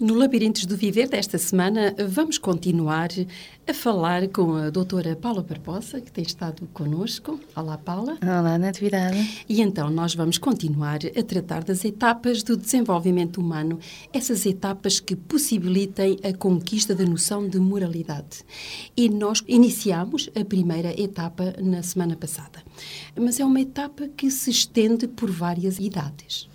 No Labirintos do Viver desta semana, vamos continuar a falar com a doutora Paula Barbosa, que tem estado connosco. Olá, Paula. Olá, Natividade. E então nós vamos continuar a tratar das etapas do desenvolvimento humano, essas etapas que possibilitem a conquista da noção de moralidade. E nós iniciamos a primeira etapa na semana passada. Mas é uma etapa que se estende por várias idades.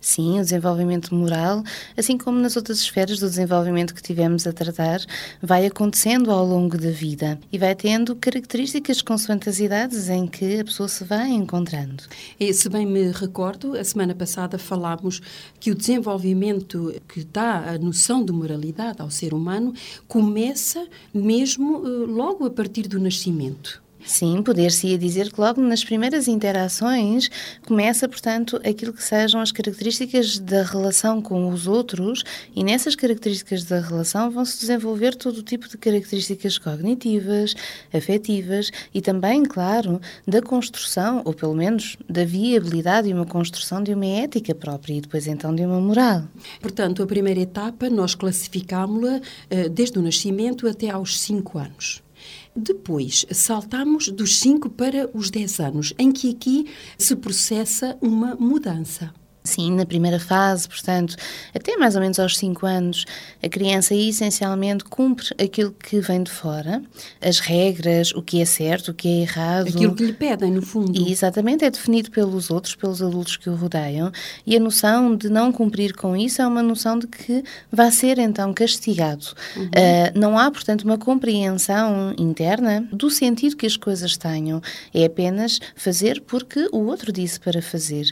Sim, o desenvolvimento moral, assim como nas outras esferas do desenvolvimento que tivemos a tratar, vai acontecendo ao longo da vida e vai tendo características consoante as idades em que a pessoa se vai encontrando. E, se bem me recordo, a semana passada falámos que o desenvolvimento que dá a noção de moralidade ao ser humano começa mesmo eh, logo a partir do nascimento. Sim, poder-se-ia dizer que logo nas primeiras interações começa, portanto, aquilo que sejam as características da relação com os outros e nessas características da relação vão-se desenvolver todo o tipo de características cognitivas, afetivas e também, claro, da construção, ou pelo menos da viabilidade e uma construção de uma ética própria e depois então de uma moral. Portanto, a primeira etapa nós classificámos-la eh, desde o nascimento até aos 5 anos. Depois, saltamos dos 5 para os 10 anos, em que aqui se processa uma mudança. Sim, na primeira fase, portanto, até mais ou menos aos 5 anos, a criança essencialmente cumpre aquilo que vem de fora, as regras, o que é certo, o que é errado. Aquilo que lhe pedem, no fundo. E exatamente, é definido pelos outros, pelos adultos que o rodeiam, e a noção de não cumprir com isso é uma noção de que vai ser então castigado. Uhum. Uh, não há, portanto, uma compreensão interna do sentido que as coisas tenham. É apenas fazer porque o outro disse para fazer.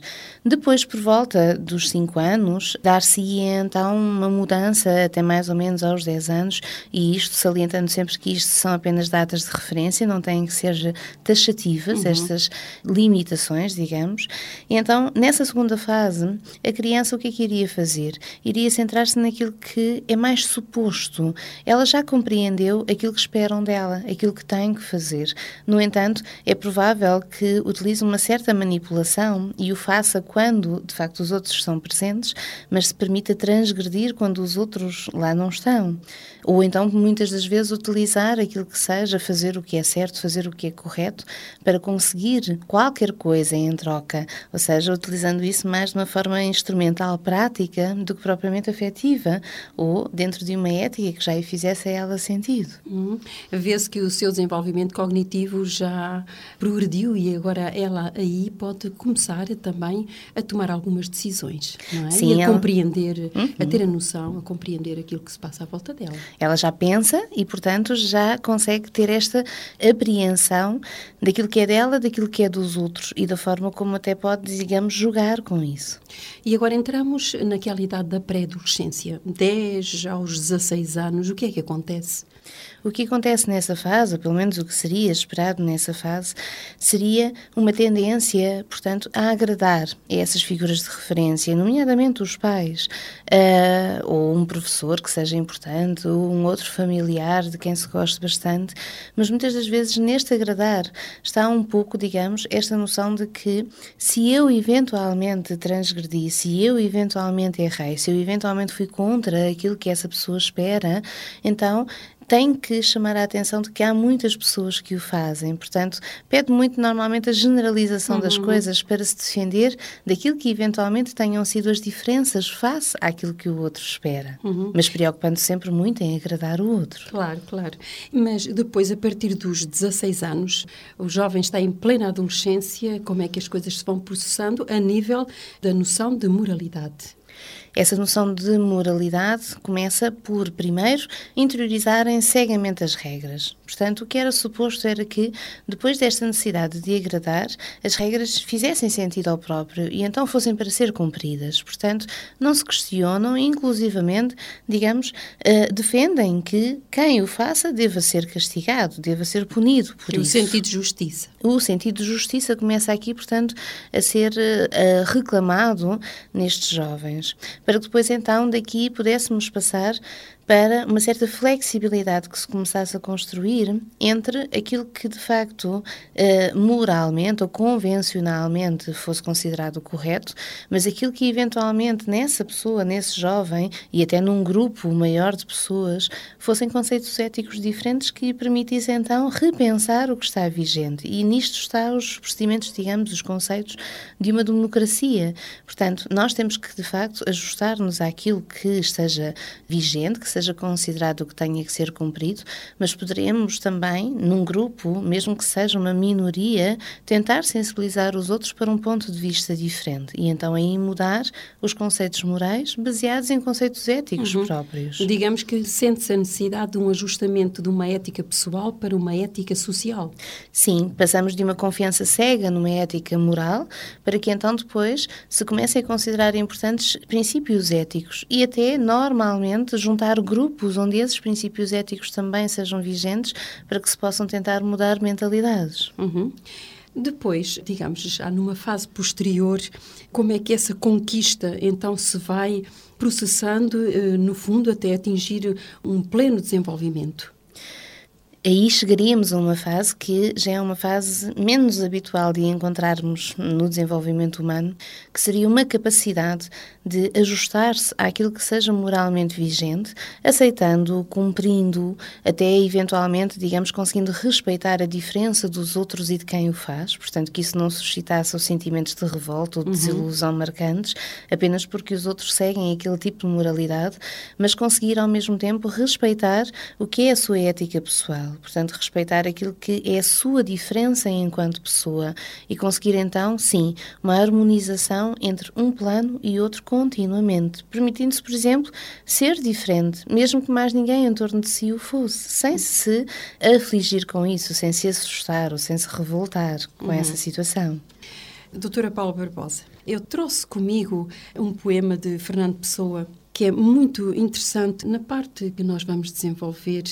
Depois, por volta volta dos 5 anos, dar-se-ia então uma mudança até mais ou menos aos 10 anos, e isto salientando sempre que isto são apenas datas de referência, não têm que ser taxativas, uhum. estas limitações, digamos. E então, nessa segunda fase, a criança o que é que iria fazer? Iria centrar-se naquilo que é mais suposto. Ela já compreendeu aquilo que esperam dela, aquilo que tem que fazer. No entanto, é provável que utilize uma certa manipulação e o faça quando, de facto, facto os outros estão presentes, mas se permita transgredir quando os outros lá não estão. Ou então, muitas das vezes, utilizar aquilo que seja, fazer o que é certo, fazer o que é correto, para conseguir qualquer coisa em troca. Ou seja, utilizando isso mais de uma forma instrumental, prática, do que propriamente afetiva, ou dentro de uma ética que já lhe fizesse a ela sentido. Hum. Vê-se que o seu desenvolvimento cognitivo já progrediu e agora ela aí pode começar também a tomar algumas decisões, não é? Sim, e a ela... compreender, uhum. a ter a noção, a compreender aquilo que se passa à volta dela. Ela já pensa e, portanto, já consegue ter esta apreensão daquilo que é dela, daquilo que é dos outros e da forma como até pode, digamos, jogar com isso. E agora entramos naquela idade da pré-adolescência, 10 aos 16 anos, o que é que acontece? O que acontece nessa fase, ou pelo menos o que seria esperado nessa fase, seria uma tendência, portanto, a agradar essas figuras de referência, nomeadamente os pais, uh, ou um professor que seja importante, ou um outro familiar de quem se goste bastante, mas muitas das vezes neste agradar está um pouco, digamos, esta noção de que se eu eventualmente transgredi, se eu eventualmente errei, se eu eventualmente fui contra aquilo que essa pessoa espera, então tem que chamar a atenção de que há muitas pessoas que o fazem. Portanto, pede muito normalmente a generalização uhum. das coisas para se defender daquilo que eventualmente tenham sido as diferenças face àquilo que o outro espera. Uhum. Mas preocupando sempre muito em agradar o outro. Claro, claro. Mas depois, a partir dos 16 anos, o jovem está em plena adolescência, como é que as coisas se vão processando a nível da noção de moralidade? Essa noção de moralidade começa por, primeiro, interiorizarem cegamente as regras. Portanto, o que era suposto era que, depois desta necessidade de agradar, as regras fizessem sentido ao próprio e então fossem para ser cumpridas. Portanto, não se questionam e, inclusivamente, digamos, uh, defendem que quem o faça deva ser castigado, deva ser punido por o isso. O sentido de justiça. O sentido de justiça começa aqui, portanto, a ser uh, reclamado nestes jovens para que depois então daqui pudéssemos passar para uma certa flexibilidade que se começasse a construir entre aquilo que de facto eh, moralmente ou convencionalmente fosse considerado correto, mas aquilo que eventualmente nessa pessoa, nesse jovem e até num grupo maior de pessoas fossem conceitos éticos diferentes que permitissem então repensar o que está vigente. E nisto está os procedimentos, digamos, os conceitos de uma democracia. Portanto, nós temos que de facto ajustar-nos àquilo que esteja vigente, que seja considerado que tenha que ser cumprido, mas poderemos também, num grupo, mesmo que seja uma minoria, tentar sensibilizar os outros para um ponto de vista diferente e então aí mudar os conceitos morais baseados em conceitos éticos uhum. próprios. Digamos que sente-se a necessidade de um ajustamento de uma ética pessoal para uma ética social. Sim, passamos de uma confiança cega numa ética moral para que então depois se comece a considerar importantes princípios éticos e até normalmente juntar grupos onde esses princípios éticos também sejam vigentes para que se possam tentar mudar mentalidades. Uhum. Depois, digamos, já numa fase posterior, como é que essa conquista então se vai processando, eh, no fundo, até atingir um pleno desenvolvimento? Aí chegaríamos a uma fase que já é uma fase menos habitual de encontrarmos no desenvolvimento humano, que seria uma capacidade de ajustar-se àquilo que seja moralmente vigente, aceitando, cumprindo, até eventualmente, digamos, conseguindo respeitar a diferença dos outros e de quem o faz, portanto, que isso não suscitasse os sentimentos de revolta ou de uhum. desilusão marcantes, apenas porque os outros seguem aquele tipo de moralidade, mas conseguir ao mesmo tempo respeitar o que é a sua ética pessoal portanto, respeitar aquilo que é a sua diferença enquanto pessoa e conseguir então, sim, uma harmonização entre um plano e outro continuamente, permitindo-se, por exemplo, ser diferente, mesmo que mais ninguém em torno de si o fosse, sem se afligir com isso, sem se assustar ou sem se revoltar com uhum. essa situação. Doutora Paula Barbosa, eu trouxe comigo um poema de Fernando Pessoa que é muito interessante na parte que nós vamos desenvolver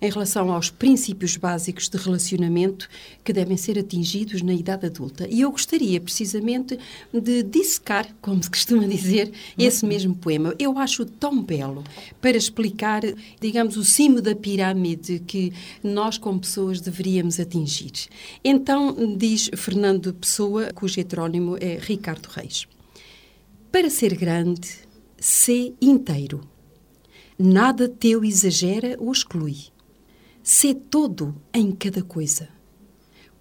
em relação aos princípios básicos de relacionamento que devem ser atingidos na idade adulta. E eu gostaria precisamente de dissecar, como se costuma dizer, esse mesmo poema. Eu acho tão belo para explicar, digamos, o cimo da pirâmide que nós, como pessoas, deveríamos atingir. Então, diz Fernando Pessoa, cujo heterónimo é Ricardo Reis. Para ser grande, Sê inteiro. Nada teu exagera ou exclui. Sê todo em cada coisa.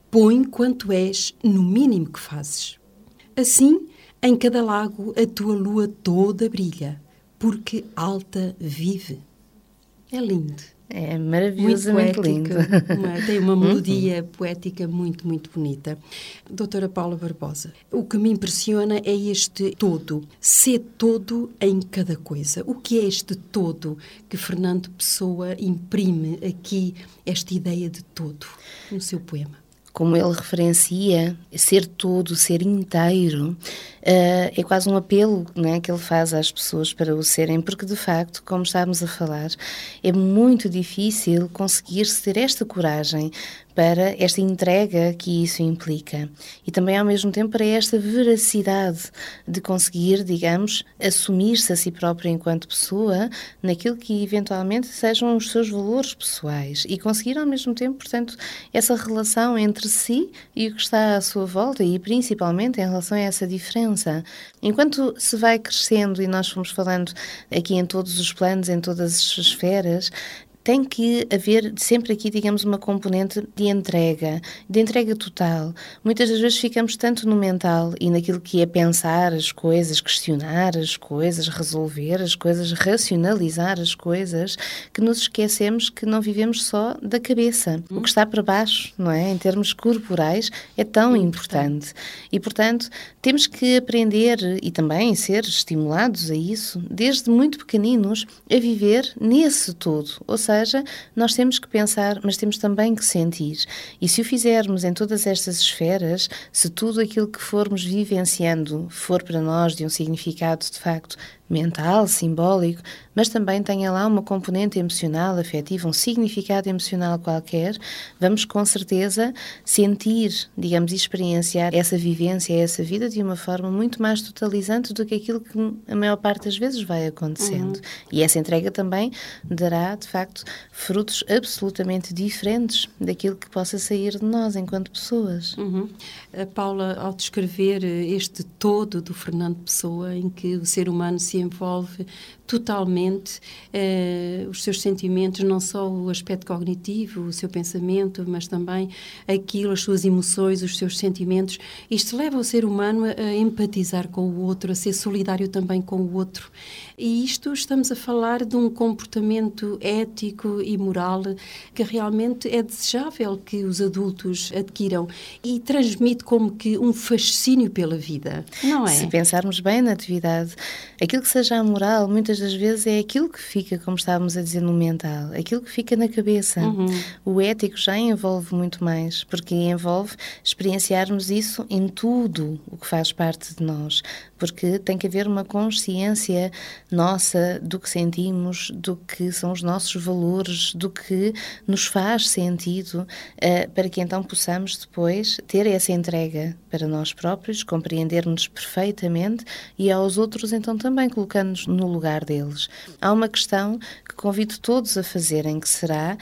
Põe quanto és no mínimo que fazes. Assim, em cada lago a tua lua toda brilha, porque alta vive. É lindo. É maravilhosamente lindo. Tem uma melodia uhum. poética muito, muito bonita. Doutora Paula Barbosa, o que me impressiona é este todo, ser todo em cada coisa. O que é este todo que Fernando Pessoa imprime aqui, esta ideia de todo, no seu poema? Como ele referencia, ser todo, ser inteiro, uh, é quase um apelo né, que ele faz às pessoas para o serem, porque de facto, como estávamos a falar, é muito difícil conseguir-se ter esta coragem para esta entrega que isso implica e também ao mesmo tempo para esta veracidade de conseguir, digamos, assumir-se a si próprio enquanto pessoa naquilo que eventualmente sejam os seus valores pessoais e conseguir ao mesmo tempo, portanto, essa relação entre si e o que está à sua volta e principalmente em relação a essa diferença. Enquanto se vai crescendo e nós fomos falando aqui em todos os planos, em todas as esferas, tem que haver sempre aqui, digamos, uma componente de entrega, de entrega total. Muitas das vezes ficamos tanto no mental e naquilo que é pensar as coisas, questionar as coisas, resolver as coisas, racionalizar as coisas, que nos esquecemos que não vivemos só da cabeça. O que está para baixo, não é? Em termos corporais, é tão importante. E, portanto, temos que aprender e também ser estimulados a isso, desde muito pequeninos, a viver nesse todo. Ou seja, nós temos que pensar, mas temos também que sentir. E se o fizermos em todas estas esferas, se tudo aquilo que formos vivenciando for para nós de um significado de facto mental, simbólico, mas também tenha lá uma componente emocional, afetiva, um significado emocional qualquer, vamos com certeza sentir, digamos, experienciar essa vivência, essa vida de uma forma muito mais totalizante do que aquilo que a maior parte das vezes vai acontecendo. Uhum. E essa entrega também dará, de facto, frutos absolutamente diferentes daquilo que possa sair de nós enquanto pessoas. Uhum. A Paula, ao descrever este todo do Fernando Pessoa, em que o ser humano se envolve totalmente eh, os seus sentimentos, não só o aspecto cognitivo, o seu pensamento, mas também aquilo, as suas emoções, os seus sentimentos. Isto leva o ser humano a, a empatizar com o outro, a ser solidário também com o outro. E isto estamos a falar de um comportamento ético e moral que realmente é desejável que os adultos adquiram e transmite como que um fascínio pela vida, não é? Se pensarmos bem na atividade, aquilo que seja moral, muitas das vezes é aquilo que fica, como estávamos a dizer, no mental, aquilo que fica na cabeça. Uhum. O ético já envolve muito mais, porque envolve experienciarmos isso em tudo o que faz parte de nós, porque tem que haver uma consciência nossa do que sentimos, do que são os nossos valores, do que nos faz sentido, uh, para que então possamos depois ter essa entrega para nós próprios, compreendermos perfeitamente e aos outros então também colocando-nos no lugar deles. Há uma questão que convido todos a fazerem, que será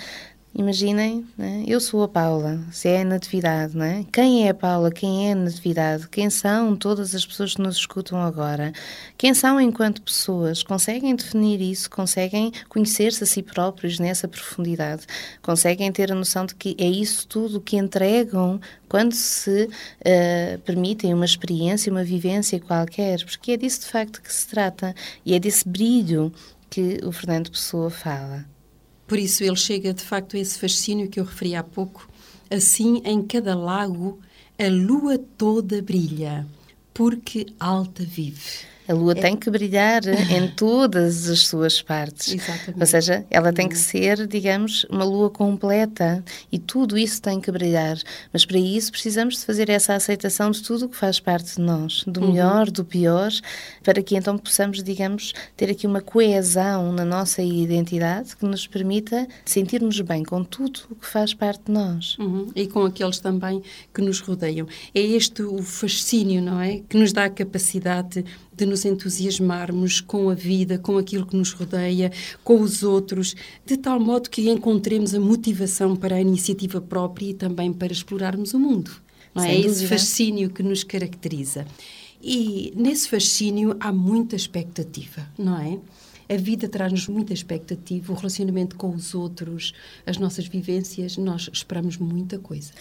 Imaginem, né? eu sou a Paula, se é a Natividade, né? quem é a Paula, quem é a Natividade, quem são todas as pessoas que nos escutam agora, quem são enquanto pessoas, conseguem definir isso, conseguem conhecer-se a si próprios nessa profundidade, conseguem ter a noção de que é isso tudo que entregam quando se uh, permitem uma experiência, uma vivência qualquer, porque é disso de facto que se trata e é desse brilho que o Fernando Pessoa fala. Por isso ele chega de facto a esse fascínio que eu referi há pouco. Assim, em cada lago, a lua toda brilha, porque alta vive. A lua é... tem que brilhar em todas as suas partes. Exatamente. Ou seja, ela tem que uhum. ser, digamos, uma lua completa e tudo isso tem que brilhar. Mas para isso precisamos de fazer essa aceitação de tudo o que faz parte de nós, do uhum. melhor, do pior, para que então possamos, digamos, ter aqui uma coesão na nossa identidade que nos permita sentirmos bem com tudo o que faz parte de nós. Uhum. E com aqueles também que nos rodeiam. É este o fascínio, não é? Que nos dá a capacidade de nos entusiasmarmos com a vida, com aquilo que nos rodeia, com os outros, de tal modo que encontremos a motivação para a iniciativa própria e também para explorarmos o mundo. Não é? é esse fascínio que nos caracteriza. E nesse fascínio há muita expectativa, não é? A vida traz-nos muita expectativa, o relacionamento com os outros, as nossas vivências, nós esperamos muita coisa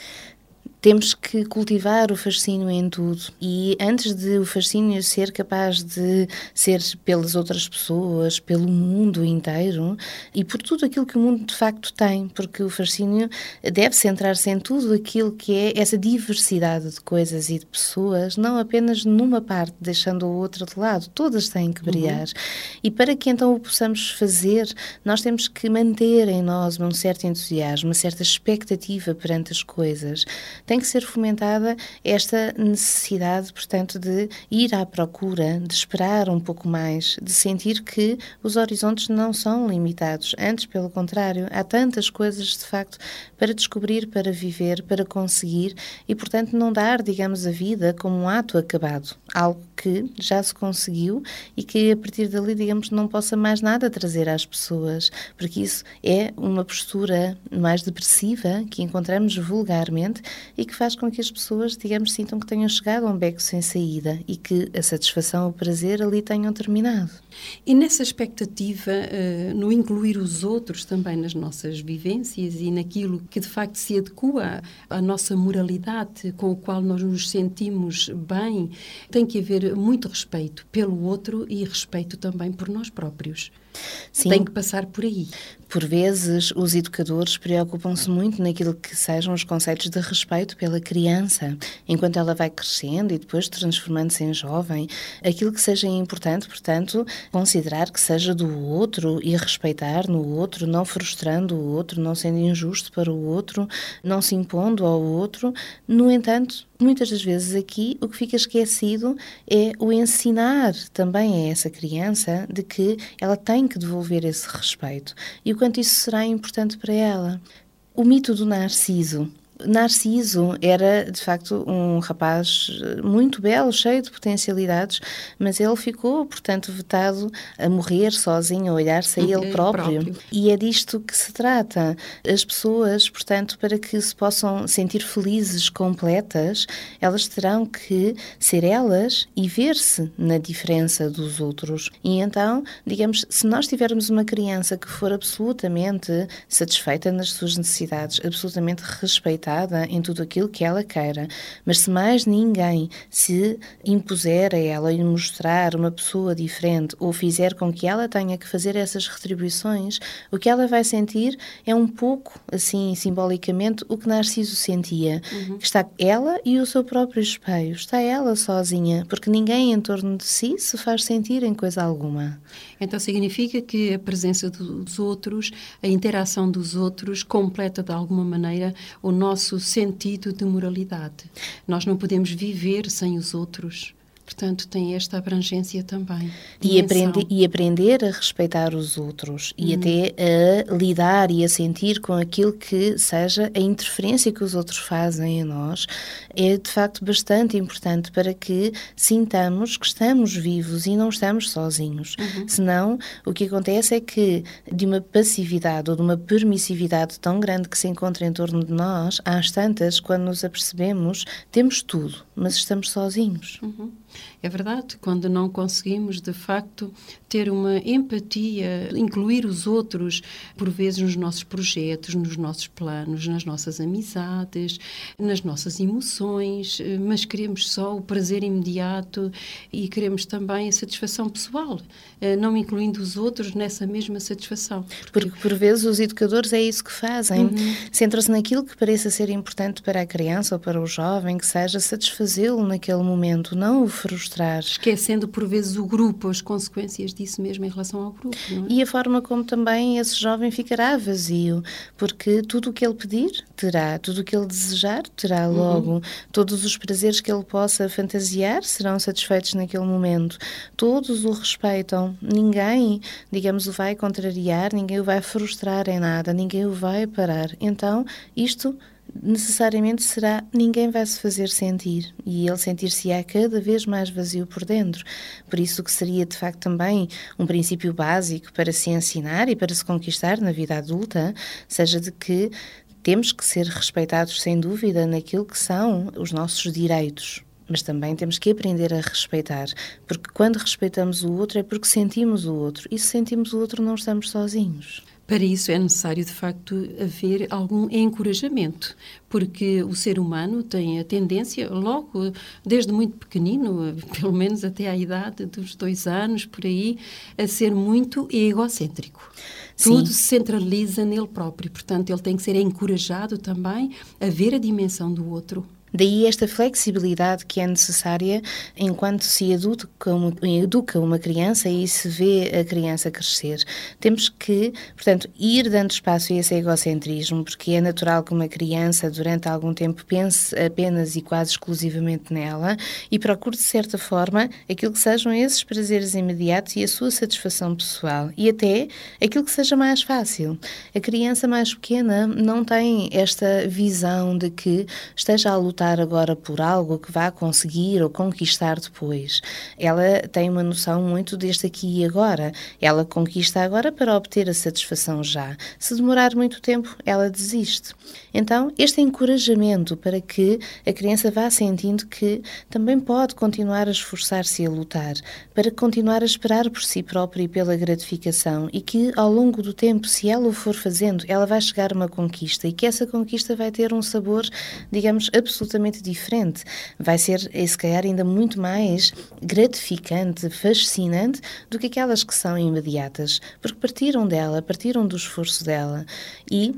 temos que cultivar o fascínio em tudo e antes de o fascínio ser capaz de ser pelas outras pessoas, pelo mundo inteiro e por tudo aquilo que o mundo de facto tem, porque o fascínio deve centrar-se em tudo aquilo que é essa diversidade de coisas e de pessoas, não apenas numa parte, deixando a outra de lado, todas têm que brilhar. Uhum. E para que então o possamos fazer, nós temos que manter em nós um certo entusiasmo, uma certa expectativa perante as coisas tem que ser fomentada esta necessidade, portanto, de ir à procura, de esperar um pouco mais, de sentir que os horizontes não são limitados. Antes, pelo contrário, há tantas coisas, de facto, para descobrir, para viver, para conseguir e, portanto, não dar, digamos, a vida como um ato acabado. algo que já se conseguiu e que a partir dali, digamos, não possa mais nada trazer às pessoas, porque isso é uma postura mais depressiva que encontramos vulgarmente e que faz com que as pessoas, digamos, sintam que tenham chegado a um beco sem saída e que a satisfação, o prazer ali tenham terminado. E nessa expectativa, uh, no incluir os outros também nas nossas vivências e naquilo que de facto se adequa à nossa moralidade, com o qual nós nos sentimos bem, tem que haver muito respeito pelo outro e respeito também por nós próprios. Sim. Tem que passar por aí. Por vezes, os educadores preocupam-se muito naquilo que sejam os conceitos de respeito pela criança, enquanto ela vai crescendo e depois transformando-se em jovem. Aquilo que seja importante, portanto, considerar que seja do outro e respeitar no outro, não frustrando o outro, não sendo injusto para o outro, não se impondo ao outro. No entanto, muitas das vezes aqui o que fica esquecido é o ensinar também a essa criança de que ela tem que devolver esse respeito e o quanto isso será importante para ela. O mito do Narciso Narciso era, de facto, um rapaz eh, muito belo, cheio de potencialidades, mas ele ficou, portanto, vetado a morrer sozinho, a olhar-se a ele próprio. próprio. E é disto que se trata. As pessoas, portanto, para que se possam sentir felizes, completas, elas terão que ser elas e ver-se na diferença dos outros. E então, digamos, se nós tivermos uma criança que for absolutamente satisfeita nas suas necessidades, absolutamente respeitada, em tudo aquilo que ela queira, mas se mais ninguém se impuser a ela e mostrar uma pessoa diferente ou fizer com que ela tenha que fazer essas retribuições, o que ela vai sentir é um pouco, assim, simbolicamente, o que Narciso sentia. Uhum. Está ela e o seu próprio espelho. Está ela sozinha, porque ninguém em torno de si se faz sentir em coisa alguma. Então significa que a presença dos outros, a interação dos outros, completa de alguma maneira o nosso sentido de moralidade. Nós não podemos viver sem os outros. Portanto, tem esta abrangência também. E, aprende, e aprender a respeitar os outros e uhum. até a lidar e a sentir com aquilo que seja a interferência que os outros fazem em nós é de facto bastante importante para que sintamos que estamos vivos e não estamos sozinhos. Uhum. Senão, o que acontece é que de uma passividade ou de uma permissividade tão grande que se encontra em torno de nós, às tantas, quando nos apercebemos, temos tudo, mas estamos sozinhos. Uhum. É verdade, quando não conseguimos de facto ter uma empatia, incluir os outros, por vezes nos nossos projetos, nos nossos planos, nas nossas amizades, nas nossas emoções, mas queremos só o prazer imediato e queremos também a satisfação pessoal, eh, não incluindo os outros nessa mesma satisfação. Porque, Porque por vezes os educadores é isso que fazem, uhum. centram-se naquilo que pareça ser importante para a criança ou para o jovem, que seja satisfazê-lo naquele momento, não o frustrar. Esquecendo por vezes o grupo, as consequências disso mesmo em relação ao grupo. É? E a forma como também esse jovem ficará vazio, porque tudo o que ele pedir, terá. Tudo o que ele desejar, terá uhum. logo. Uhum. Todos os prazeres que ele possa fantasiar serão satisfeitos naquele momento. Todos o respeitam. Ninguém, digamos, o vai contrariar, ninguém o vai frustrar em nada, ninguém o vai parar. Então, isto necessariamente será ninguém vai se fazer sentir e ele sentir-se-á cada vez mais vazio por dentro. Por isso que seria de facto também um princípio básico para se ensinar e para se conquistar na vida adulta, seja de que temos que ser respeitados sem dúvida naquilo que são os nossos direitos. Mas também temos que aprender a respeitar, porque quando respeitamos o outro é porque sentimos o outro, e se sentimos o outro não estamos sozinhos. Para isso é necessário, de facto, haver algum encorajamento, porque o ser humano tem a tendência, logo desde muito pequenino, pelo menos até à idade dos dois anos, por aí, a ser muito egocêntrico. Sim. Tudo se centraliza nele próprio, portanto, ele tem que ser encorajado também a ver a dimensão do outro. Daí esta flexibilidade que é necessária enquanto se educa uma, criança e se vê a criança crescer. Temos que, portanto, ir dando espaço a esse egocentrismo, porque é natural que uma criança, durante algum tempo, pense apenas e quase exclusivamente nela e procure, de certa forma, aquilo que sejam esses prazeres imediatos e a sua satisfação pessoal e até aquilo que seja mais fácil. A criança mais pequena não tem esta visão de que esteja a lutar lutar agora por algo que vá conseguir ou conquistar depois. Ela tem uma noção muito deste aqui e agora. Ela conquista agora para obter a satisfação já. Se demorar muito tempo, ela desiste. Então, este encorajamento para que a criança vá sentindo que também pode continuar a esforçar-se e a lutar, para continuar a esperar por si própria e pela gratificação e que ao longo do tempo, se ela o for fazendo, ela vai chegar a uma conquista e que essa conquista vai ter um sabor, digamos, absolutamente diferente. Vai ser, se calhar, ainda muito mais gratificante, fascinante do que aquelas que são imediatas, porque partiram dela, partiram do esforço dela e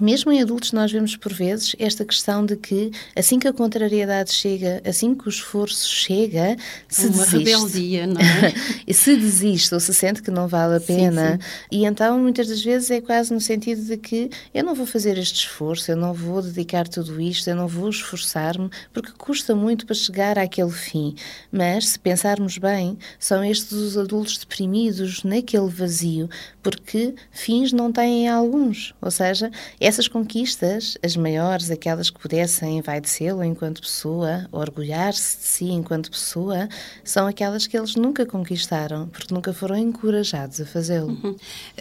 mesmo em adultos, nós vemos por vezes esta questão de que assim que a contrariedade chega, assim que o esforço chega, se Uma desiste. rebeldia, não é? se desiste ou se sente que não vale a pena. Sim, sim. E então, muitas das vezes, é quase no sentido de que eu não vou fazer este esforço, eu não vou dedicar tudo isto, eu não vou esforçar-me, porque custa muito para chegar àquele fim. Mas, se pensarmos bem, são estes os adultos deprimidos naquele vazio, porque fins não têm alguns. Ou seja, essas conquistas, as maiores, aquelas que pudessem envaidecê-lo enquanto pessoa, orgulhar-se de si enquanto pessoa, são aquelas que eles nunca conquistaram, porque nunca foram encorajados a fazê-lo. Uhum.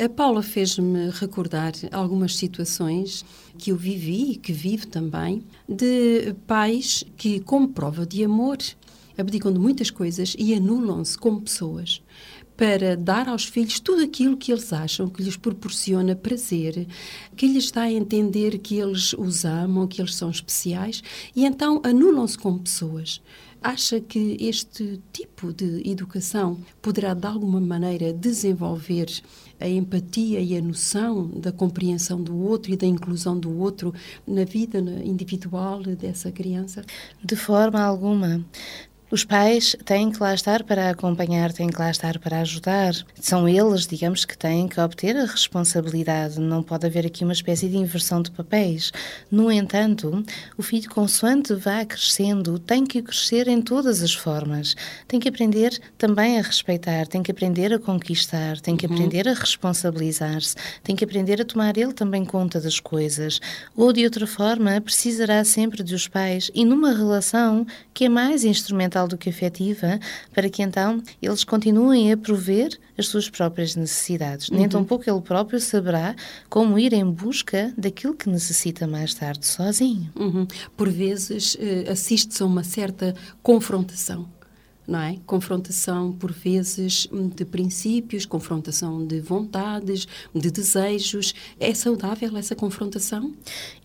A Paula fez-me recordar algumas situações que eu vivi e que vivo também, de pais que, como prova de amor, abdicam de muitas coisas e anulam-se como pessoas para dar aos filhos tudo aquilo que eles acham que lhes proporciona prazer, que lhes dá a entender que eles os amam, que eles são especiais, e então anulam-se como pessoas. Acha que este tipo de educação poderá, de alguma maneira, desenvolver a empatia e a noção da compreensão do outro e da inclusão do outro na vida individual dessa criança? De forma alguma. Os pais têm que lá estar para acompanhar, têm que lá estar para ajudar. São eles, digamos, que têm que obter a responsabilidade. Não pode haver aqui uma espécie de inversão de papéis. No entanto, o filho, consoante vá crescendo, tem que crescer em todas as formas. Tem que aprender também a respeitar, tem que aprender a conquistar, tem que uhum. aprender a responsabilizar-se, tem que aprender a tomar ele também conta das coisas. Ou, de outra forma, precisará sempre dos pais e numa relação que é mais instrumental do que afetiva, para que então eles continuem a prover as suas próprias necessidades. Uhum. Nem tampouco ele próprio saberá como ir em busca daquilo que necessita mais tarde sozinho. Uhum. Por vezes uh, assiste-se a uma certa confrontação não é? Confrontação, por vezes, de princípios, confrontação de vontades, de desejos. É saudável essa confrontação?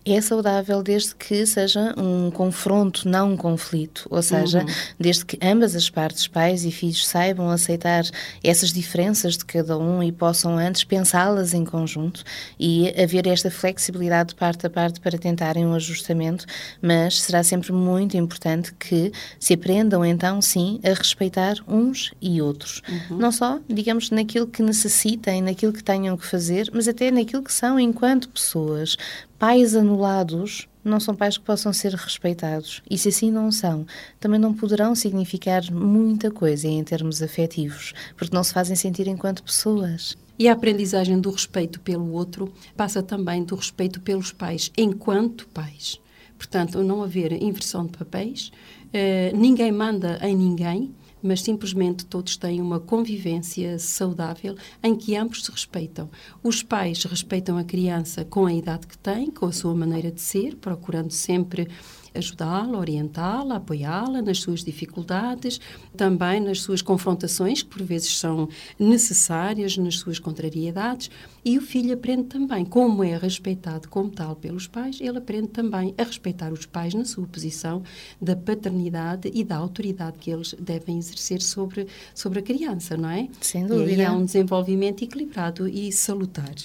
É saudável desde que seja um confronto, não um conflito. Ou seja, uhum. desde que ambas as partes, pais e filhos, saibam aceitar essas diferenças de cada um e possam antes pensá-las em conjunto e haver esta flexibilidade de parte a parte para tentarem um ajustamento, mas será sempre muito importante que se aprendam então, sim, a respeitar uns e outros. Uhum. Não só, digamos, naquilo que necessitem, naquilo que tenham que fazer, mas até naquilo que são enquanto pessoas. Pais anulados não são pais que possam ser respeitados. E se assim não são, também não poderão significar muita coisa em termos afetivos, porque não se fazem sentir enquanto pessoas. E a aprendizagem do respeito pelo outro passa também do respeito pelos pais, enquanto pais. Portanto, não haver inversão de papéis, eh, ninguém manda em ninguém, mas simplesmente todos têm uma convivência saudável em que ambos se respeitam. Os pais respeitam a criança com a idade que tem, com a sua maneira de ser, procurando sempre ajudá-la, orientá-la, apoiá-la nas suas dificuldades, também nas suas confrontações, que por vezes são necessárias, nas suas contrariedades. E o filho aprende também, como é respeitado como tal pelos pais, ele aprende também a respeitar os pais na sua posição da paternidade e da autoridade que eles devem exercer sobre, sobre a criança, não é? Sem dúvida. E aí há um desenvolvimento equilibrado e salutar.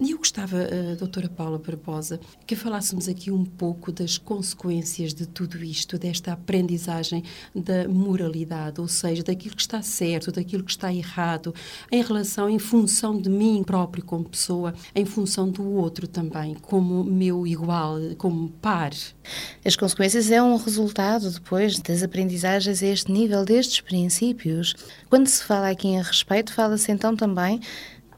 E eu gostava, uh, doutora Paula Barbosa, que falássemos aqui um pouco das consequências consequências de tudo isto, desta aprendizagem da moralidade, ou seja, daquilo que está certo, daquilo que está errado, em relação, em função de mim próprio como pessoa, em função do outro também, como meu igual, como par. As consequências é um resultado depois das aprendizagens a este nível destes princípios. Quando se fala aqui em respeito, fala-se então também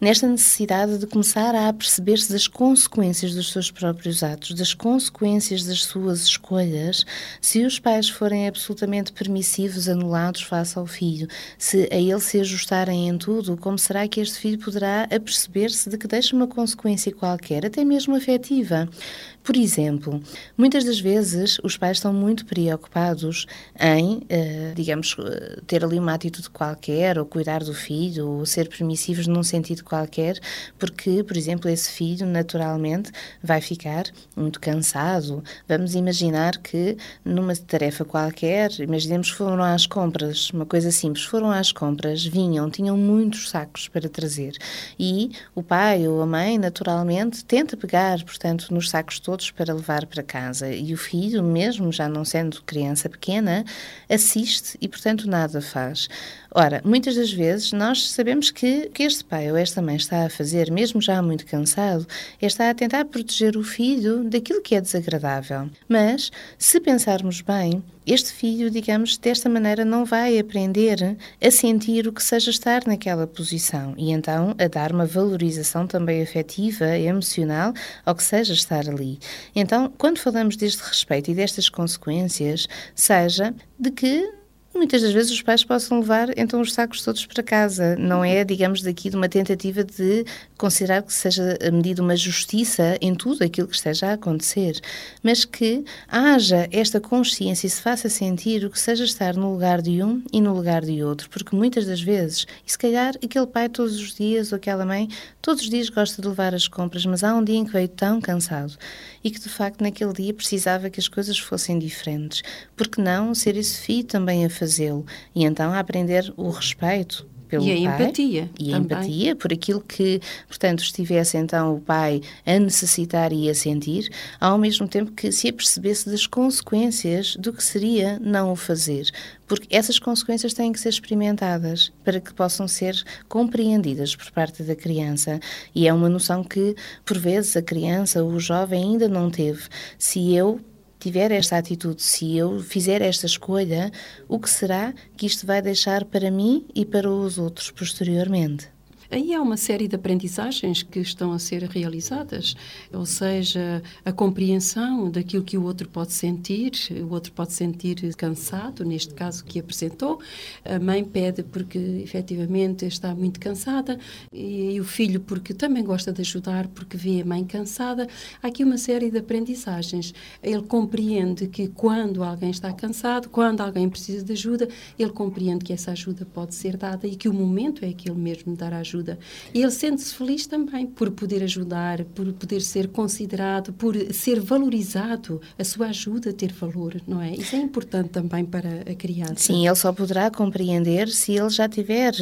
nesta necessidade de começar a perceber-se das consequências dos seus próprios atos, das consequências das suas escolhas, se os pais forem absolutamente permissivos, anulados face ao filho, se a ele se ajustarem em tudo, como será que este filho poderá aperceber-se de que deixa uma consequência qualquer, até mesmo afetiva? Por exemplo, muitas das vezes os pais estão muito preocupados em, uh, digamos, eh, ter ali uma atitude qualquer, ou cuidar do filho, ou ser permissivos num sentido qualquer, porque, por exemplo, esse filho naturalmente vai ficar muito cansado. Vamos imaginar que numa tarefa qualquer, imaginemos que foram às compras, uma coisa simples, foram às compras, vinham, tinham muitos sacos para trazer e o pai ou a mãe naturalmente tenta pegar, portanto, nos sacos todos todos para levar para casa e o filho, mesmo já não sendo criança pequena, assiste e, portanto, nada faz. Ora, muitas das vezes nós sabemos que que este pai ou esta mãe está a fazer, mesmo já muito cansado, é estar a tentar proteger o filho daquilo que é desagradável. Mas, se pensarmos bem, este filho, digamos, desta maneira não vai aprender a sentir o que seja estar naquela posição e então a dar uma valorização também afetiva, emocional ao que seja estar ali. Então, quando falamos deste respeito e destas consequências, seja de que muitas das vezes os pais possam levar então os sacos todos para casa. Não é, digamos, daqui de uma tentativa de considerar que seja medida uma justiça em tudo aquilo que esteja a acontecer, mas que haja esta consciência e se faça sentir o que seja estar no lugar de um e no lugar de outro, porque muitas das vezes, e se calhar aquele pai todos os dias ou aquela mãe todos os dias gosta de levar as compras, mas há um dia em que veio tão cansado e que de facto naquele dia precisava que as coisas fossem diferentes. Porque não ser esse filho também a fazê-lo e então a aprender o respeito pelo e a pai, empatia. E a empatia por aquilo que, portanto, estivesse então o pai a necessitar e a sentir, ao mesmo tempo que se apercebesse das consequências do que seria não o fazer. Porque essas consequências têm que ser experimentadas para que possam ser compreendidas por parte da criança. E é uma noção que, por vezes, a criança ou o jovem ainda não teve. Se eu tiver esta atitude, se eu fizer esta escolha, o que será que isto vai deixar para mim e para os outros posteriormente? Aí há uma série de aprendizagens que estão a ser realizadas, ou seja, a compreensão daquilo que o outro pode sentir, o outro pode sentir cansado, neste caso que apresentou, a mãe pede porque efetivamente está muito cansada e, o filho porque também gosta de ajudar porque vê a mãe cansada. Há aqui uma série de aprendizagens. Ele compreende que quando alguém está cansado, quando alguém precisa de ajuda, ele compreende que essa ajuda pode ser dada e que o momento é aquele mesmo de dar ajuda ajuda. E ele sente-se feliz também por poder ajudar, por poder ser considerado, por ser valorizado, a sua ajuda ter valor, não é? Isso é importante também para a criança. Sim, ele só poderá compreender se ele já tiver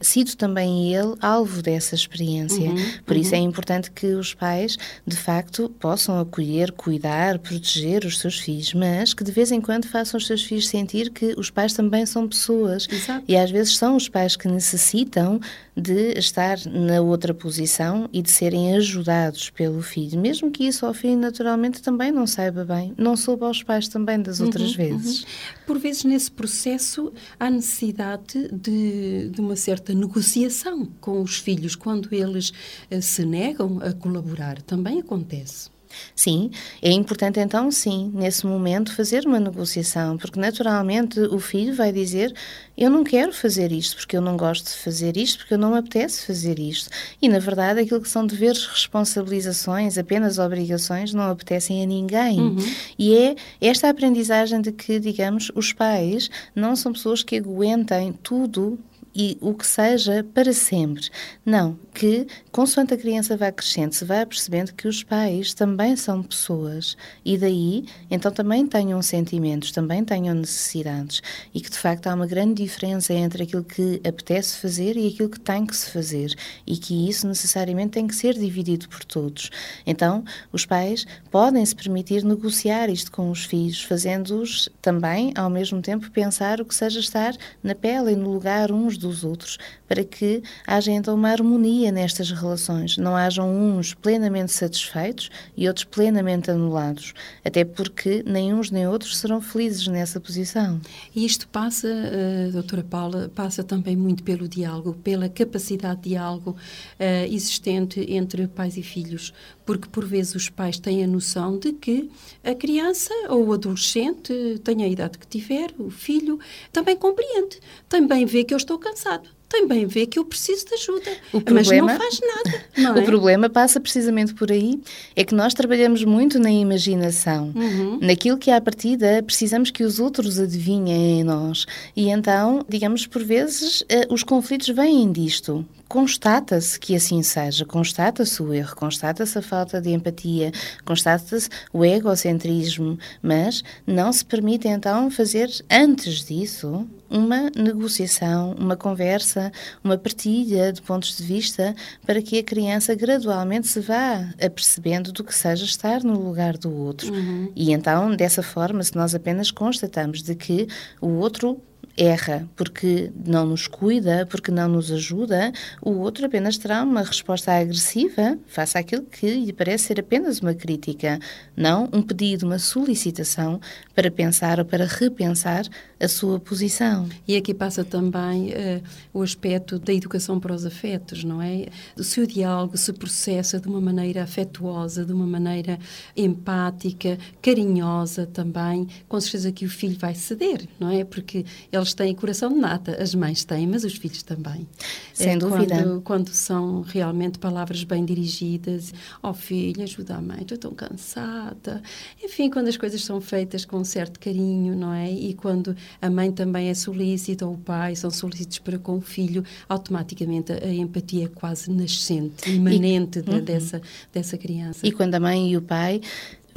sido também ele alvo dessa experiência. Uhum, por uhum. isso é importante que os pais, de facto, possam acolher, cuidar, proteger os seus filhos, mas que de vez em quando façam os seus filhos sentir que os pais também são pessoas. Exato. E às vezes são os pais que necessitam de estar na outra posição e de serem ajudados pelo filho, mesmo que isso ao filho naturalmente também não saiba bem, não soube aos pais também das outras uhum, vezes. Uhum. Por vezes nesse processo há necessidade de, de, uma certa negociação com os filhos quando eles uh, se negam a colaborar. Também acontece. Sim, é importante então, sim, nesse momento fazer uma negociação, porque naturalmente o filho vai dizer: Eu não quero fazer isto, porque eu não gosto de fazer isto, porque eu não me apetece fazer isto. E na verdade, aquilo que são deveres, responsabilizações, apenas obrigações, não apetecem a ninguém. Uhum. E é esta aprendizagem de que, digamos, os pais não são pessoas que aguentem tudo e o que seja para sempre. Não, que consoante a criança vai crescendo, se vai percebendo que os pais também são pessoas e daí então também tenham sentimentos, também tenham necessidades e que de facto há uma grande diferença entre aquilo que apetece fazer e aquilo que tem que se fazer e que isso necessariamente tem que ser dividido por todos. Então, os pais podem se permitir negociar isto com os filhos, fazendo-os também ao mesmo tempo pensar o que seja estar na pele e no lugar uns dos outros, para que haja então uma harmonia nestas relações, não hajam uns plenamente satisfeitos e outros plenamente anulados, até porque nem uns nem outros serão felizes nessa posição. E isto passa, uh, doutora Paula, passa também muito pelo diálogo, pela capacidade de diálogo uh, existente entre pais e filhos, porque por vezes os pais têm a noção de que a criança ou o adolescente, tenha a idade que tiver, o filho, também compreende, também vê que eu estou cansado também vê que eu preciso de ajuda, mas não faz nada. Não é? O problema passa precisamente por aí, é que nós trabalhamos muito na imaginação, uhum. naquilo que à partida precisamos que os outros adivinhem em nós. E então, digamos, por vezes, eh, os conflitos vêm disto. Constata-se que assim seja, constata-se o erro, constata-se a falta de empatia, constata-se o egocentrismo, mas não se permite então fazer antes disso uma negociação, uma conversa, uma partilha de pontos de vista para que a criança gradualmente se vá apercebendo do que seja estar no lugar do outro. Uhum. E então, dessa forma, se nós apenas constatamos de que o outro erra porque não nos cuida, porque não nos ajuda, o outro apenas terá uma resposta agressiva face àquilo que lhe parece ser apenas uma crítica, não um pedido, uma solicitação para pensar ou para repensar a sua posição. E aqui passa também uh, o aspecto da educação para os afetos, não é? Se o diálogo se processa de uma maneira afetuosa, de uma maneira empática, carinhosa também, com certeza que o filho vai ceder, não é? Porque eles têm coração de nata, as mães têm, mas os filhos também. Sem é, dúvida. Quando, quando, são realmente palavras bem dirigidas, ó oh, filho, ajuda a mãe, estou tão cansada. Enfim, quando as coisas são feitas com um certo carinho, não é? E quando a mãe também é solícita, ou o pai são solícitos para com o filho, automaticamente a, empatia é quase nascente, imanente e, de, uhum. dessa, dessa criança. E quando a mãe e o pai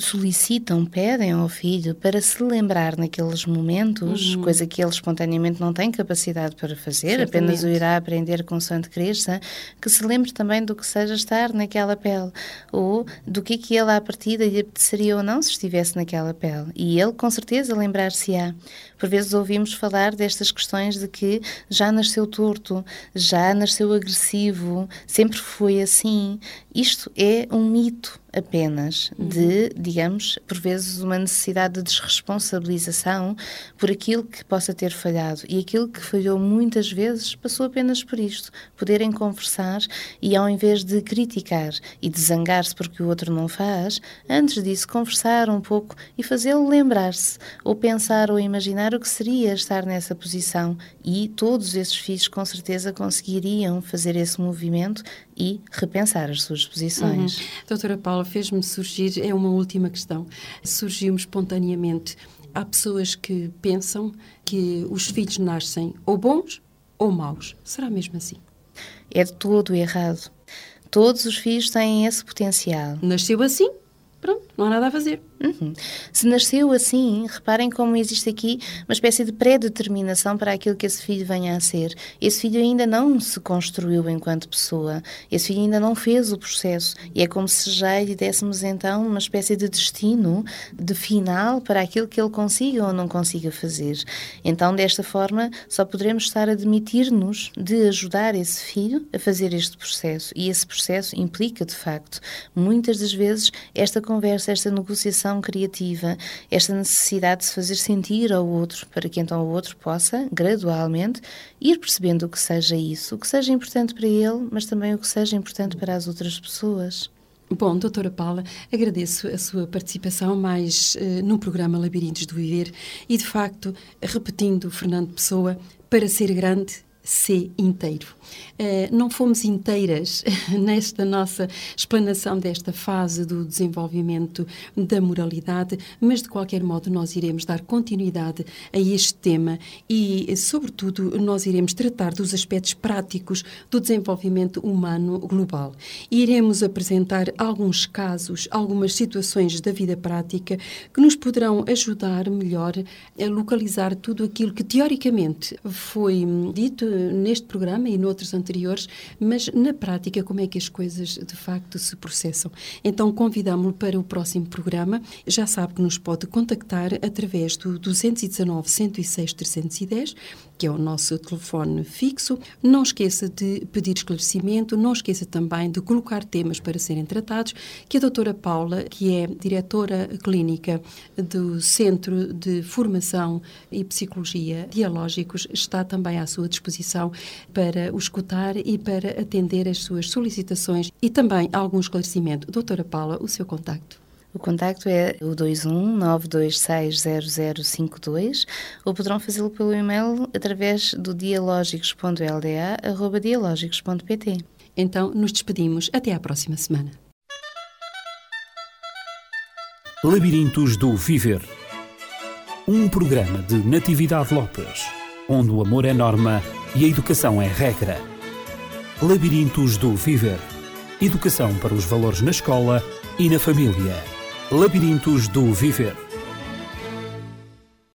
solicitam, pedem ao filho para se lembrar naqueles momentos, uhum. coisa que ele espontaneamente não tem capacidade para fazer, Certamente. apenas o irá aprender com consoante cresça, que se lembre também do que seja estar naquela pele, ou do que é que ele à partida lhe apeteceria ou não se estivesse naquela pele. E ele com certeza lembrar-se-á. Por vezes ouvimos falar destas questões de que já nasceu torto, já nasceu agressivo, sempre foi assim. Isto é um mito apenas uhum. de, digamos, por vezes uma necessidade de desresponsabilização por aquilo que possa ter falhado. E aquilo que falhou muitas vezes passou apenas por isto: poderem conversar e, ao invés de criticar e de zangar-se porque o outro não faz, antes disso, conversar um pouco e fazê-lo lembrar-se, ou pensar ou imaginar o que seria estar nessa posição. E todos esses filhos, com certeza, conseguiriam fazer esse movimento e repensar as suas posições. Uhum. Doutora Paula, fez-me surgir, é uma última questão, surgiu-me espontaneamente. Há pessoas que pensam que os filhos nascem ou bons ou maus. Será mesmo assim? É de todo errado. Todos os filhos têm esse potencial. Nasceu assim? Pronto, não há nada a fazer. Uhum. Se nasceu assim, reparem como existe aqui uma espécie de pré-determinação para aquilo que esse filho venha a ser. Esse filho ainda não se construiu enquanto pessoa, esse filho ainda não fez o processo e é como se já lhe dessemos então uma espécie de destino, de final para aquilo que ele consiga ou não consiga fazer. Então, desta forma, só poderemos estar a admitir-nos de ajudar esse filho a fazer este processo e esse processo implica, de facto, muitas das vezes esta conversa, esta negociação criativa, esta necessidade de se fazer sentir ao outro, para que então o outro possa, gradualmente, ir percebendo o que seja isso, o que seja importante para ele, mas também o que seja importante para as outras pessoas. Bom, doutora Paula, agradeço a sua participação mais uh, no programa Labirintos do Viver e, de facto, repetindo Fernando Pessoa, para ser grande ser inteiro. Uh, não fomos inteiras nesta nossa explanação desta fase do desenvolvimento da moralidade, mas de qualquer modo nós iremos dar continuidade a este tema e, sobretudo, nós iremos tratar dos aspectos práticos do desenvolvimento humano global. Iremos apresentar alguns casos, algumas situações da vida prática que nos poderão ajudar melhor a localizar tudo aquilo que teoricamente foi dito neste programa e noutros anteriores, mas na prática como é que as coisas de facto se processam. Então convidamos-lo para o próximo programa. Já sabe que nos pode contactar através do 219 106 310 que é o nosso telefone fixo. Não esqueça de pedir esclarecimento, não esqueça também de colocar temas para serem tratados, que a doutora Paula, que é diretora clínica do Centro de Formação e Psicologia Dialógicos, está também à sua disposição para o escutar e para atender as suas solicitações e também algum esclarecimento. Doutora Paula, o seu contacto. O contacto é o 219260052 ou poderão fazê-lo pelo e-mail através do dialógicos.lda.dialógicos.pt. Então, nos despedimos. Até à próxima semana. Labirintos do Viver. Um programa de Natividade Lopes, onde o amor é norma e a educação é regra. Labirintos do Viver. Educação para os valores na escola e na família. Labirintos do Viver